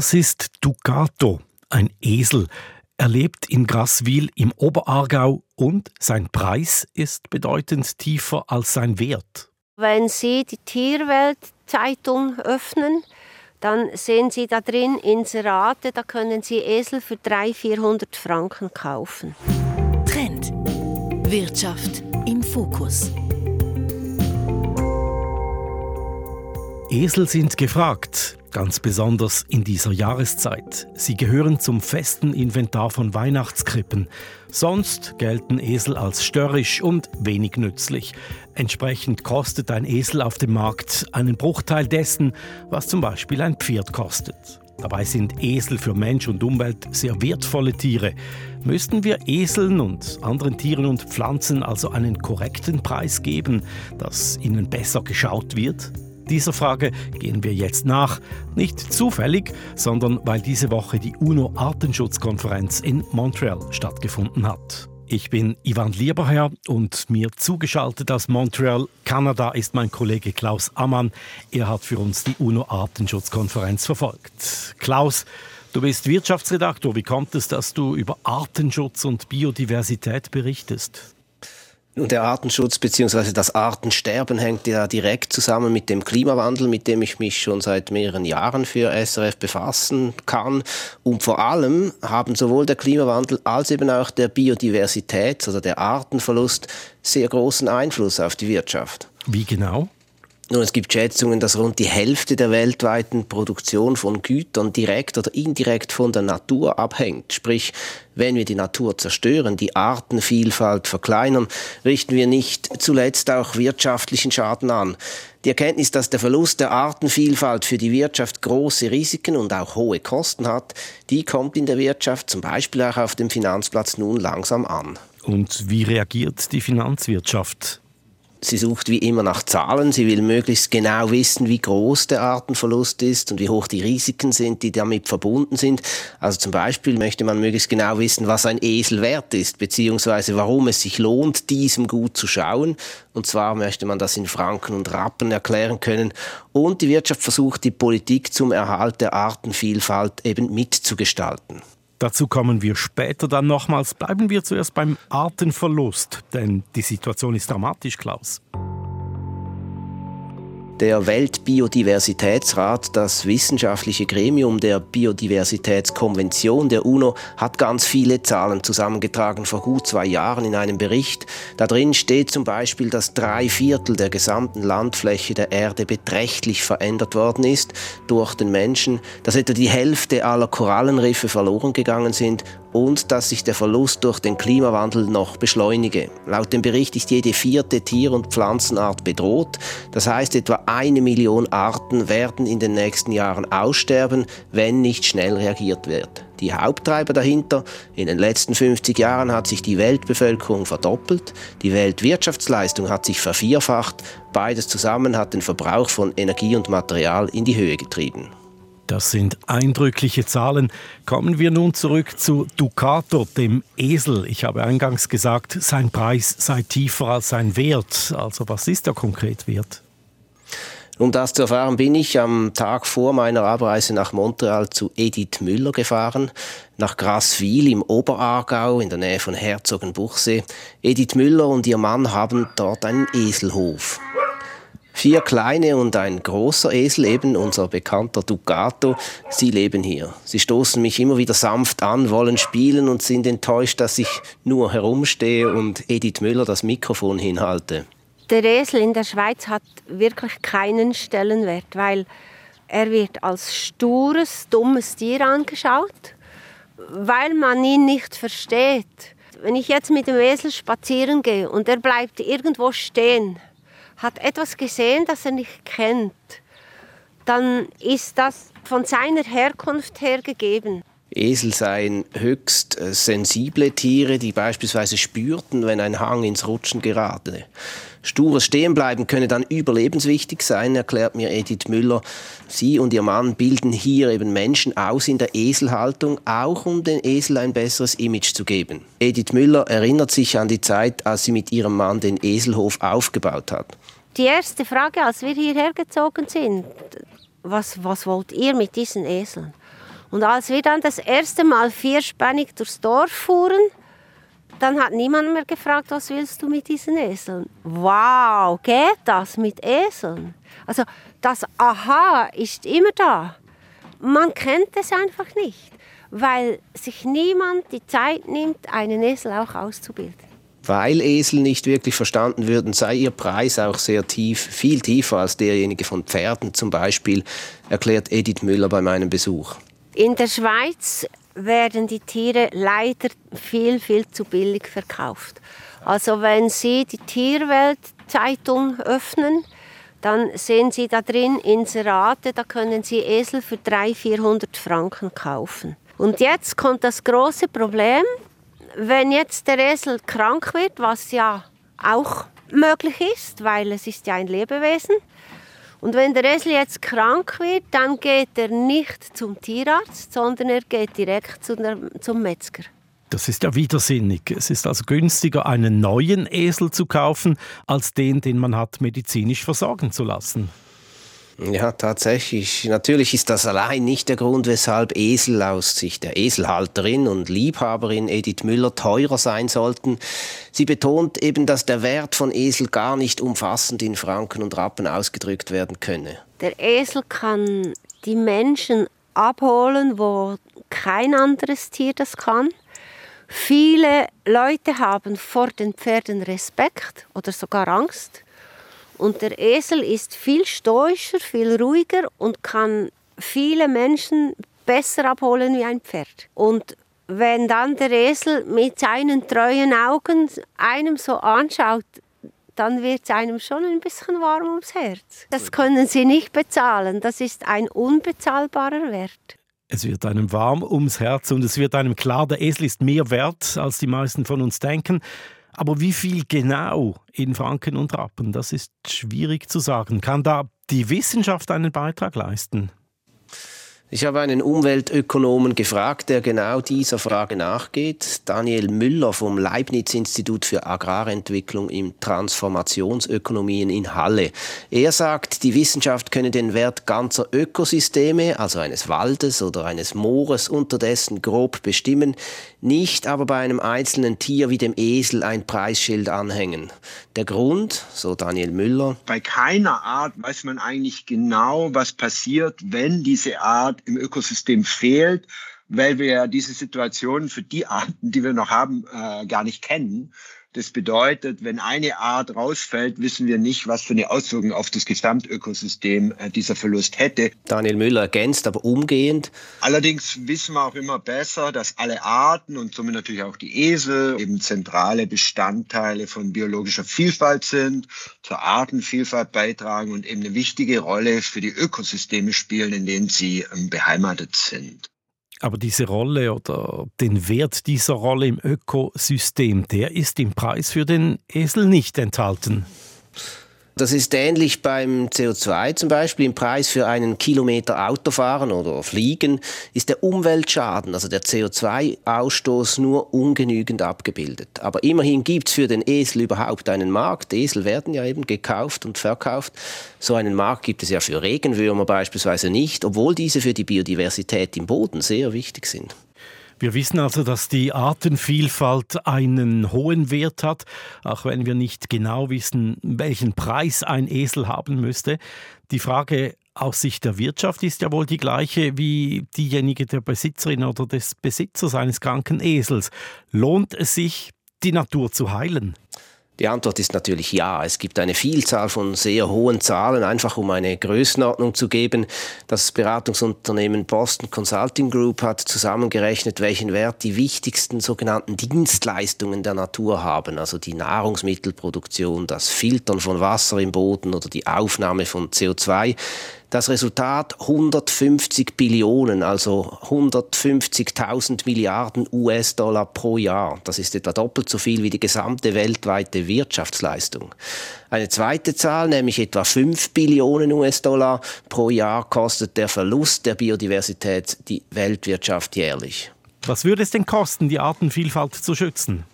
Das ist Ducato, ein Esel. Er lebt in Graswil im Oberaargau und sein Preis ist bedeutend tiefer als sein Wert. Wenn Sie die Tierwelt-Zeitung öffnen, dann sehen Sie da drin Inserate, da können Sie Esel für 300, 400 Franken kaufen. Trend. Wirtschaft im Fokus. Esel sind gefragt, ganz besonders in dieser Jahreszeit. Sie gehören zum festen Inventar von Weihnachtskrippen. Sonst gelten Esel als störrisch und wenig nützlich. Entsprechend kostet ein Esel auf dem Markt einen Bruchteil dessen, was zum Beispiel ein Pferd kostet. Dabei sind Esel für Mensch und Umwelt sehr wertvolle Tiere. Müssten wir Eseln und anderen Tieren und Pflanzen also einen korrekten Preis geben, dass ihnen besser geschaut wird? Dieser Frage gehen wir jetzt nach. Nicht zufällig, sondern weil diese Woche die UNO-Artenschutzkonferenz in Montreal stattgefunden hat. Ich bin Ivan Lieberherr und mir zugeschaltet aus Montreal, Kanada, ist mein Kollege Klaus Ammann. Er hat für uns die UNO-Artenschutzkonferenz verfolgt. Klaus, du bist Wirtschaftsredaktor. Wie kommt es, dass du über Artenschutz und Biodiversität berichtest? Und der Artenschutz bzw. das Artensterben hängt ja direkt zusammen mit dem Klimawandel, mit dem ich mich schon seit mehreren Jahren für SRF befassen kann. Und vor allem haben sowohl der Klimawandel als eben auch der Biodiversität, also der Artenverlust, sehr großen Einfluss auf die Wirtschaft. Wie genau? Nun, es gibt Schätzungen, dass rund die Hälfte der weltweiten Produktion von Gütern direkt oder indirekt von der Natur abhängt. Sprich, wenn wir die Natur zerstören, die Artenvielfalt verkleinern, richten wir nicht zuletzt auch wirtschaftlichen Schaden an. Die Erkenntnis, dass der Verlust der Artenvielfalt für die Wirtschaft große Risiken und auch hohe Kosten hat, die kommt in der Wirtschaft, zum Beispiel auch auf dem Finanzplatz, nun langsam an. Und wie reagiert die Finanzwirtschaft Sie sucht wie immer nach Zahlen. Sie will möglichst genau wissen, wie groß der Artenverlust ist und wie hoch die Risiken sind, die damit verbunden sind. Also zum Beispiel möchte man möglichst genau wissen, was ein Esel wert ist, beziehungsweise warum es sich lohnt, diesem gut zu schauen. Und zwar möchte man das in Franken und Rappen erklären können. Und die Wirtschaft versucht, die Politik zum Erhalt der Artenvielfalt eben mitzugestalten. Dazu kommen wir später dann nochmals. Bleiben wir zuerst beim Artenverlust, denn die Situation ist dramatisch, Klaus. Der Weltbiodiversitätsrat, das wissenschaftliche Gremium der Biodiversitätskonvention der UNO, hat ganz viele Zahlen zusammengetragen vor gut zwei Jahren in einem Bericht. Da drin steht zum Beispiel, dass drei Viertel der gesamten Landfläche der Erde beträchtlich verändert worden ist durch den Menschen, dass etwa die Hälfte aller Korallenriffe verloren gegangen sind und dass sich der Verlust durch den Klimawandel noch beschleunige. Laut dem Bericht ist jede vierte Tier- und Pflanzenart bedroht. Das heißt, etwa eine Million Arten werden in den nächsten Jahren aussterben, wenn nicht schnell reagiert wird. Die Haupttreiber dahinter, in den letzten 50 Jahren hat sich die Weltbevölkerung verdoppelt, die Weltwirtschaftsleistung hat sich vervierfacht, beides zusammen hat den Verbrauch von Energie und Material in die Höhe getrieben. Das sind eindrückliche Zahlen. Kommen wir nun zurück zu Ducato, dem Esel. Ich habe eingangs gesagt, sein Preis sei tiefer als sein Wert. Also was ist der konkret wert? Um das zu erfahren, bin ich am Tag vor meiner Abreise nach Montreal zu Edith Müller gefahren, nach Graswil im Oberaargau in der Nähe von Herzogenbuchsee. Edith Müller und ihr Mann haben dort einen Eselhof. Vier kleine und ein großer Esel, eben unser bekannter Ducato, sie leben hier. Sie stoßen mich immer wieder sanft an, wollen spielen und sind enttäuscht, dass ich nur herumstehe und Edith Müller das Mikrofon hinhalte. Der Esel in der Schweiz hat wirklich keinen Stellenwert, weil er wird als stures, dummes Tier angeschaut, weil man ihn nicht versteht. Wenn ich jetzt mit dem Esel spazieren gehe und er bleibt irgendwo stehen, hat etwas gesehen, das er nicht kennt, dann ist das von seiner Herkunft her gegeben. Esel seien höchst äh, sensible Tiere, die beispielsweise spürten, wenn ein Hang ins Rutschen gerate. Stures Stehenbleiben könne dann überlebenswichtig sein, erklärt mir Edith Müller. Sie und ihr Mann bilden hier eben Menschen aus in der Eselhaltung, auch um den Esel ein besseres Image zu geben. Edith Müller erinnert sich an die Zeit, als sie mit ihrem Mann den Eselhof aufgebaut hat. Die erste Frage, als wir hierher gezogen sind, was, was wollt ihr mit diesen Eseln? Und als wir dann das erste Mal vierspännig durchs Dorf fuhren, dann hat niemand mehr gefragt, was willst du mit diesen Eseln? Wow, geht das mit Eseln? Also das Aha ist immer da. Man kennt es einfach nicht, weil sich niemand die Zeit nimmt, einen Esel auch auszubilden. Weil Esel nicht wirklich verstanden würden, sei ihr Preis auch sehr tief, viel tiefer als derjenige von Pferden zum Beispiel, erklärt Edith Müller bei meinem Besuch. In der Schweiz werden die Tiere leider viel, viel zu billig verkauft. Also wenn Sie die Tierwelt-Zeitung öffnen, dann sehen Sie da drin Inserate, da können Sie Esel für 300, 400 Franken kaufen. Und jetzt kommt das große Problem, wenn jetzt der Esel krank wird, was ja auch möglich ist, weil es ist ja ein Lebewesen, und wenn der Esel jetzt krank wird, dann geht er nicht zum Tierarzt, sondern er geht direkt zum Metzger. Das ist ja widersinnig. Es ist also günstiger, einen neuen Esel zu kaufen, als den, den man hat medizinisch versorgen zu lassen. Ja, tatsächlich. Natürlich ist das allein nicht der Grund, weshalb Esel aus Sicht der Eselhalterin und Liebhaberin Edith Müller teurer sein sollten. Sie betont eben, dass der Wert von Esel gar nicht umfassend in Franken und Rappen ausgedrückt werden könne. Der Esel kann die Menschen abholen, wo kein anderes Tier das kann. Viele Leute haben vor den Pferden Respekt oder sogar Angst. Und der Esel ist viel stoischer, viel ruhiger und kann viele Menschen besser abholen wie ein Pferd. Und wenn dann der Esel mit seinen treuen Augen einem so anschaut, dann wird es einem schon ein bisschen warm ums Herz. Das können Sie nicht bezahlen. Das ist ein unbezahlbarer Wert. Es wird einem warm ums Herz und es wird einem klar, der Esel ist mehr wert, als die meisten von uns denken. Aber wie viel genau in Franken und Rappen, das ist schwierig zu sagen. Kann da die Wissenschaft einen Beitrag leisten? Ich habe einen Umweltökonomen gefragt, der genau dieser Frage nachgeht. Daniel Müller vom Leibniz-Institut für Agrarentwicklung im Transformationsökonomien in Halle. Er sagt, die Wissenschaft könne den Wert ganzer Ökosysteme, also eines Waldes oder eines Moores, unterdessen grob bestimmen, nicht aber bei einem einzelnen Tier wie dem Esel ein Preisschild anhängen. Der Grund, so Daniel Müller. Bei keiner Art weiß man eigentlich genau, was passiert, wenn diese Art im Ökosystem fehlt, weil wir diese Situation für die Arten, die wir noch haben, äh, gar nicht kennen. Das bedeutet, wenn eine Art rausfällt, wissen wir nicht, was für eine Auswirkung auf das Gesamtökosystem äh, dieser Verlust hätte. Daniel Müller ergänzt aber umgehend. Allerdings wissen wir auch immer besser, dass alle Arten und somit natürlich auch die Esel eben zentrale Bestandteile von biologischer Vielfalt sind, zur Artenvielfalt beitragen und eben eine wichtige Rolle für die Ökosysteme spielen, in denen sie ähm, beheimatet sind. Aber diese Rolle oder den Wert dieser Rolle im Ökosystem, der ist im Preis für den Esel nicht enthalten. Das ist ähnlich beim CO2 zum Beispiel. Im Preis für einen Kilometer Autofahren oder Fliegen ist der Umweltschaden, also der CO2-Ausstoß, nur ungenügend abgebildet. Aber immerhin gibt es für den Esel überhaupt einen Markt. Esel werden ja eben gekauft und verkauft. So einen Markt gibt es ja für Regenwürmer beispielsweise nicht, obwohl diese für die Biodiversität im Boden sehr wichtig sind. Wir wissen also, dass die Artenvielfalt einen hohen Wert hat, auch wenn wir nicht genau wissen, welchen Preis ein Esel haben müsste. Die Frage aus Sicht der Wirtschaft ist ja wohl die gleiche wie diejenige der Besitzerin oder des Besitzers eines kranken Esels. Lohnt es sich, die Natur zu heilen? Die Antwort ist natürlich ja. Es gibt eine Vielzahl von sehr hohen Zahlen, einfach um eine Größenordnung zu geben. Das Beratungsunternehmen Boston Consulting Group hat zusammengerechnet, welchen Wert die wichtigsten sogenannten Dienstleistungen der Natur haben, also die Nahrungsmittelproduktion, das Filtern von Wasser im Boden oder die Aufnahme von CO2. Das Resultat 150 Billionen, also 150.000 Milliarden US-Dollar pro Jahr. Das ist etwa doppelt so viel wie die gesamte weltweite Wirtschaftsleistung. Eine zweite Zahl, nämlich etwa 5 Billionen US-Dollar pro Jahr, kostet der Verlust der Biodiversität die Weltwirtschaft jährlich. Was würde es denn kosten, die Artenvielfalt zu schützen?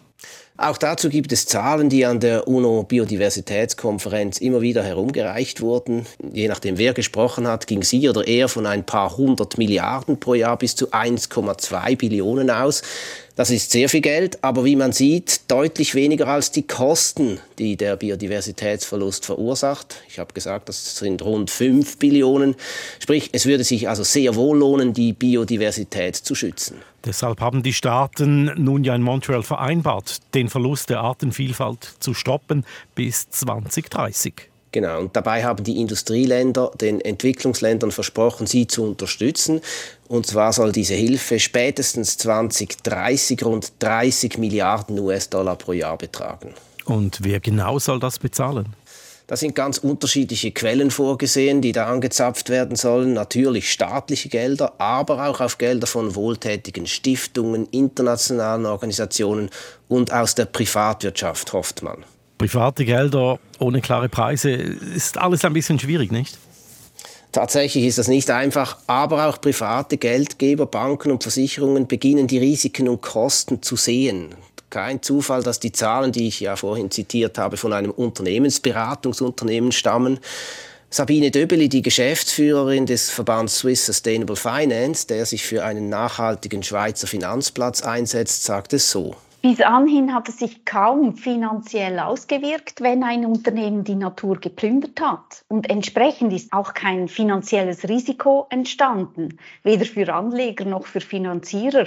Auch dazu gibt es Zahlen, die an der UNO-Biodiversitätskonferenz immer wieder herumgereicht wurden. Je nachdem, wer gesprochen hat, ging sie oder er von ein paar hundert Milliarden pro Jahr bis zu 1,2 Billionen aus. Das ist sehr viel Geld, aber wie man sieht, deutlich weniger als die Kosten, die der Biodiversitätsverlust verursacht. Ich habe gesagt, das sind rund 5 Billionen. Sprich, es würde sich also sehr wohl lohnen, die Biodiversität zu schützen. Deshalb haben die Staaten nun ja in Montreal vereinbart, den Verlust der Artenvielfalt zu stoppen bis 2030. Genau, und dabei haben die Industrieländer den Entwicklungsländern versprochen, sie zu unterstützen. Und zwar soll diese Hilfe spätestens 2030 rund 30 Milliarden US-Dollar pro Jahr betragen. Und wer genau soll das bezahlen? Da sind ganz unterschiedliche Quellen vorgesehen, die da angezapft werden sollen. Natürlich staatliche Gelder, aber auch auf Gelder von wohltätigen Stiftungen, internationalen Organisationen und aus der Privatwirtschaft, hofft man. Private Gelder ohne klare Preise ist alles ein bisschen schwierig, nicht? Tatsächlich ist das nicht einfach, aber auch private Geldgeber, Banken und Versicherungen beginnen die Risiken und Kosten zu sehen. Kein Zufall, dass die Zahlen, die ich ja vorhin zitiert habe, von einem Unternehmensberatungsunternehmen stammen. Sabine Döbeli, die Geschäftsführerin des Verbands Swiss Sustainable Finance, der sich für einen nachhaltigen Schweizer Finanzplatz einsetzt, sagt es so. Bis anhin hat es sich kaum finanziell ausgewirkt, wenn ein Unternehmen die Natur geplündert hat. Und entsprechend ist auch kein finanzielles Risiko entstanden, weder für Anleger noch für Finanzierer.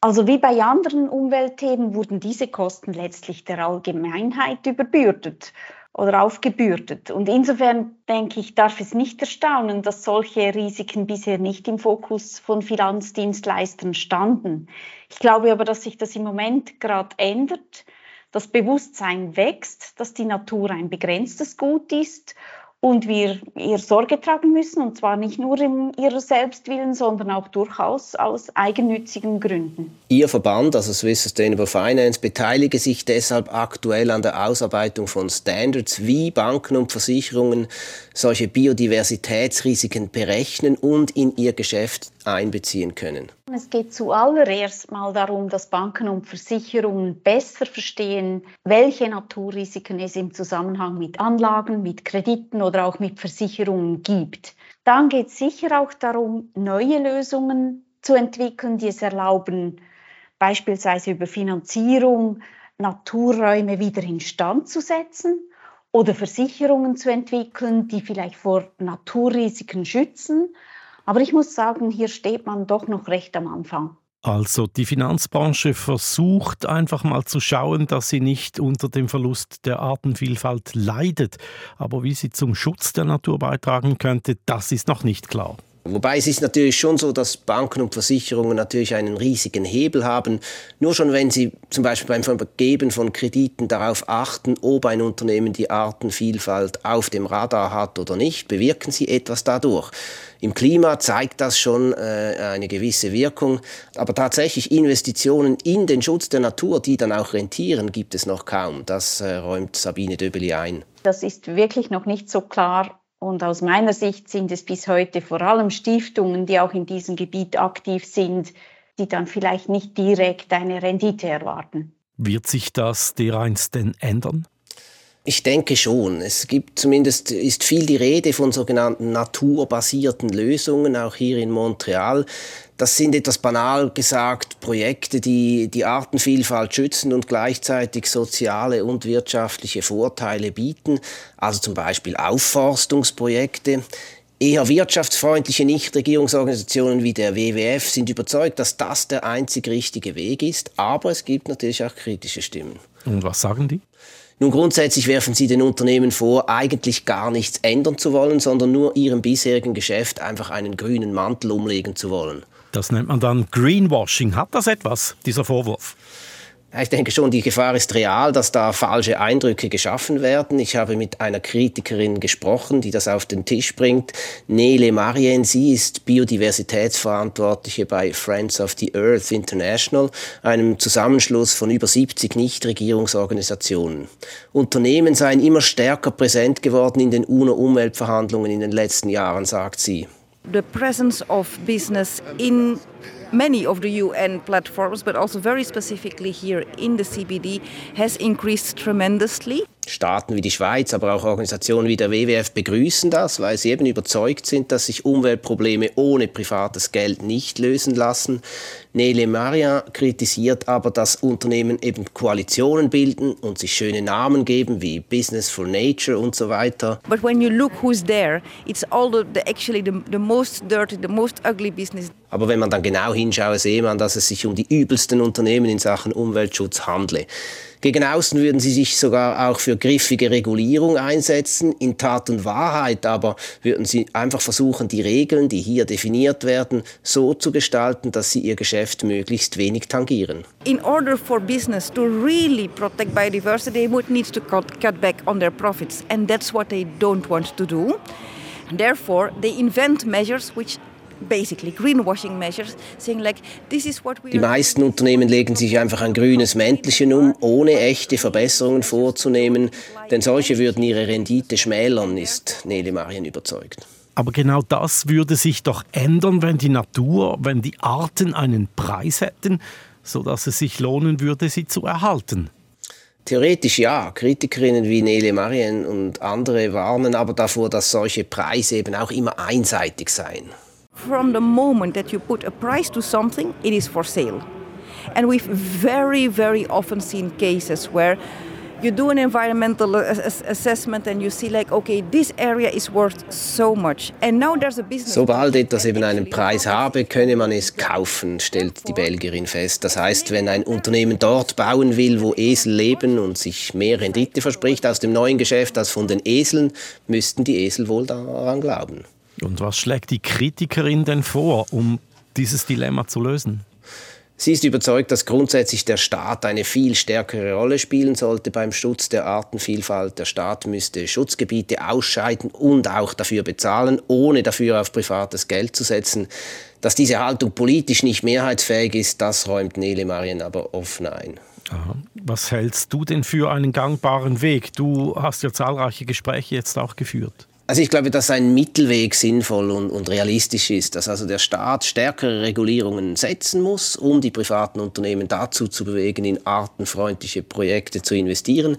Also wie bei anderen Umweltthemen wurden diese Kosten letztlich der Allgemeinheit überbürdet oder aufgebürdet. Und insofern denke ich, darf es nicht erstaunen, dass solche Risiken bisher nicht im Fokus von Finanzdienstleistern standen. Ich glaube aber, dass sich das im Moment gerade ändert. Das Bewusstsein wächst, dass die Natur ein begrenztes Gut ist und wir ihr Sorge tragen müssen, und zwar nicht nur in ihrer Selbstwillen, sondern auch durchaus aus eigennützigen Gründen. Ihr Verband, also Swiss Sustainable Finance, beteilige sich deshalb aktuell an der Ausarbeitung von Standards, wie Banken und Versicherungen solche Biodiversitätsrisiken berechnen und in ihr Geschäft einbeziehen können. Es geht zuallererst mal darum, dass Banken und Versicherungen besser verstehen, welche Naturrisiken es im Zusammenhang mit Anlagen, mit Krediten oder auch mit Versicherungen gibt. Dann geht es sicher auch darum, neue Lösungen zu entwickeln, die es erlauben, beispielsweise über Finanzierung Naturräume wieder instand zu setzen oder Versicherungen zu entwickeln, die vielleicht vor Naturrisiken schützen aber ich muss sagen, hier steht man doch noch recht am Anfang. Also die Finanzbranche versucht einfach mal zu schauen, dass sie nicht unter dem Verlust der Artenvielfalt leidet. Aber wie sie zum Schutz der Natur beitragen könnte, das ist noch nicht klar. Wobei es ist natürlich schon so, dass Banken und Versicherungen natürlich einen riesigen Hebel haben. Nur schon wenn sie zum Beispiel beim Vergeben von Krediten darauf achten, ob ein Unternehmen die Artenvielfalt auf dem Radar hat oder nicht, bewirken sie etwas dadurch. Im Klima zeigt das schon äh, eine gewisse Wirkung, aber tatsächlich Investitionen in den Schutz der Natur, die dann auch rentieren, gibt es noch kaum. Das äh, räumt Sabine Döbeli ein. Das ist wirklich noch nicht so klar und aus meiner Sicht sind es bis heute vor allem Stiftungen, die auch in diesem Gebiet aktiv sind, die dann vielleicht nicht direkt eine Rendite erwarten. Wird sich das dereinst denn ändern? Ich denke schon. Es gibt zumindest ist viel die Rede von sogenannten naturbasierten Lösungen, auch hier in Montreal. Das sind etwas banal gesagt Projekte, die die Artenvielfalt schützen und gleichzeitig soziale und wirtschaftliche Vorteile bieten. Also zum Beispiel Aufforstungsprojekte. Eher wirtschaftsfreundliche Nichtregierungsorganisationen wie der WWF sind überzeugt, dass das der einzig richtige Weg ist. Aber es gibt natürlich auch kritische Stimmen. Und was sagen die? Nun, grundsätzlich werfen sie den Unternehmen vor, eigentlich gar nichts ändern zu wollen, sondern nur ihrem bisherigen Geschäft einfach einen grünen Mantel umlegen zu wollen. Das nennt man dann Greenwashing. Hat das etwas, dieser Vorwurf? Ich denke schon, die Gefahr ist real, dass da falsche Eindrücke geschaffen werden. Ich habe mit einer Kritikerin gesprochen, die das auf den Tisch bringt. Nele Marien, sie ist Biodiversitätsverantwortliche bei Friends of the Earth International, einem Zusammenschluss von über 70 Nichtregierungsorganisationen. Unternehmen seien immer stärker präsent geworden in den UNO-Umweltverhandlungen in den letzten Jahren, sagt sie. The presence of business in many of the UN platforms, but also very specifically here in the CBD, has increased tremendously. Staaten wie die Schweiz, aber auch Organisationen wie der WWF begrüßen das, weil sie eben überzeugt sind, dass sich Umweltprobleme ohne privates Geld nicht lösen lassen. Nele Maria kritisiert aber, dass Unternehmen eben Koalitionen bilden und sich schöne Namen geben wie Business for Nature und so weiter. But when you look who's there, it's all the, the actually the, the most dirty, the most ugly business. Aber wenn man dann genau hinschaue, sehe man, dass es sich um die übelsten Unternehmen in Sachen Umweltschutz handle. Gegen außen würden sie sich sogar auch für griffige Regulierung einsetzen. In Tat und Wahrheit aber würden sie einfach versuchen, die Regeln, die hier definiert werden, so zu gestalten, dass sie ihr Geschäft möglichst wenig tangieren. In order for business to really protect biodiversity, they would need to cut, cut back on their profits. And that's what they don't want to do. Therefore, they invent measures which basically greenwashing measures, saying like this is what we Die meisten Unternehmen legen sich einfach ein grünes Mäntelchen um, ohne echte Verbesserungen vorzunehmen, denn solche würden ihre Rendite schmälern, ist Nele Marien überzeugt. Aber genau das würde sich doch ändern, wenn die Natur, wenn die Arten einen Preis hätten, sodass es sich lohnen würde, sie zu erhalten. Theoretisch ja. Kritikerinnen wie Nele Marien und andere warnen aber davor, dass solche Preise eben auch immer einseitig seien. From the moment that you put a price to something, it is for sale. And we've very, very often seen cases where you do an environmental ass assessment and you see like, okay, this area is worth so much. And now there's a business. Sobald etwas eben einen Preis habe, könne man es kaufen, stellt die Belgierin fest. Das heißt, wenn ein Unternehmen dort bauen will, wo Esel leben und sich mehr Rendite verspricht aus dem neuen Geschäft als von den Eseln, müssten die Esel wohl daran glauben. Und was schlägt die Kritikerin denn vor, um dieses Dilemma zu lösen? Sie ist überzeugt, dass grundsätzlich der Staat eine viel stärkere Rolle spielen sollte beim Schutz der Artenvielfalt. Der Staat müsste Schutzgebiete ausscheiden und auch dafür bezahlen, ohne dafür auf privates Geld zu setzen. Dass diese Haltung politisch nicht mehrheitsfähig ist, das räumt Nele Marien aber offen ein. Aha. Was hältst du denn für einen gangbaren Weg? Du hast ja zahlreiche Gespräche jetzt auch geführt. Also ich glaube, dass ein Mittelweg sinnvoll und, und, realistisch ist, dass also der Staat stärkere Regulierungen setzen muss, um die privaten Unternehmen dazu zu bewegen, in artenfreundliche Projekte zu investieren.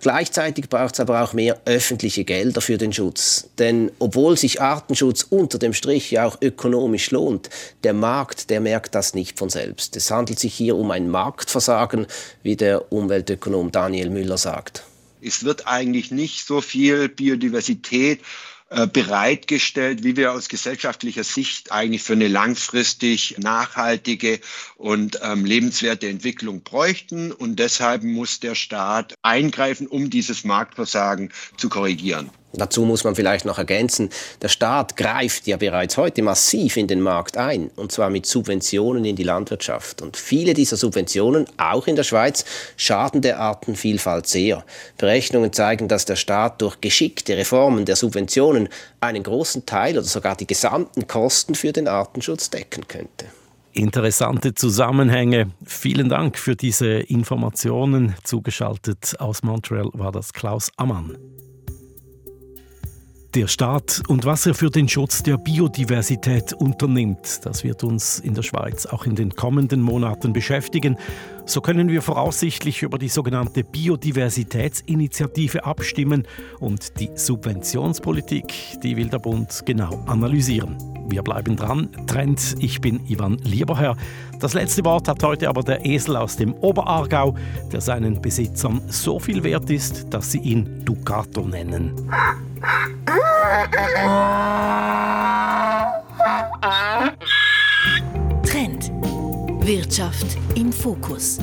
Gleichzeitig braucht es aber auch mehr öffentliche Gelder für den Schutz. Denn obwohl sich Artenschutz unter dem Strich ja auch ökonomisch lohnt, der Markt, der merkt das nicht von selbst. Es handelt sich hier um ein Marktversagen, wie der Umweltökonom Daniel Müller sagt. Es wird eigentlich nicht so viel Biodiversität äh, bereitgestellt, wie wir aus gesellschaftlicher Sicht eigentlich für eine langfristig nachhaltige und ähm, lebenswerte Entwicklung bräuchten. Und deshalb muss der Staat eingreifen, um dieses Marktversagen zu korrigieren. Dazu muss man vielleicht noch ergänzen, der Staat greift ja bereits heute massiv in den Markt ein, und zwar mit Subventionen in die Landwirtschaft. Und viele dieser Subventionen, auch in der Schweiz, schaden der Artenvielfalt sehr. Berechnungen zeigen, dass der Staat durch geschickte Reformen der Subventionen einen großen Teil oder sogar die gesamten Kosten für den Artenschutz decken könnte. Interessante Zusammenhänge. Vielen Dank für diese Informationen. Zugeschaltet aus Montreal war das Klaus Ammann. Der Staat und was er für den Schutz der Biodiversität unternimmt, das wird uns in der Schweiz auch in den kommenden Monaten beschäftigen. So können wir voraussichtlich über die sogenannte Biodiversitätsinitiative abstimmen und die Subventionspolitik, die will der Bund genau analysieren. Wir bleiben dran. Trend, ich bin Ivan Lieberherr. Das letzte Wort hat heute aber der Esel aus dem Oberaargau, der seinen Besitzern so viel wert ist, dass sie ihn Ducato nennen. Trend. Wirtschaft im Fokus.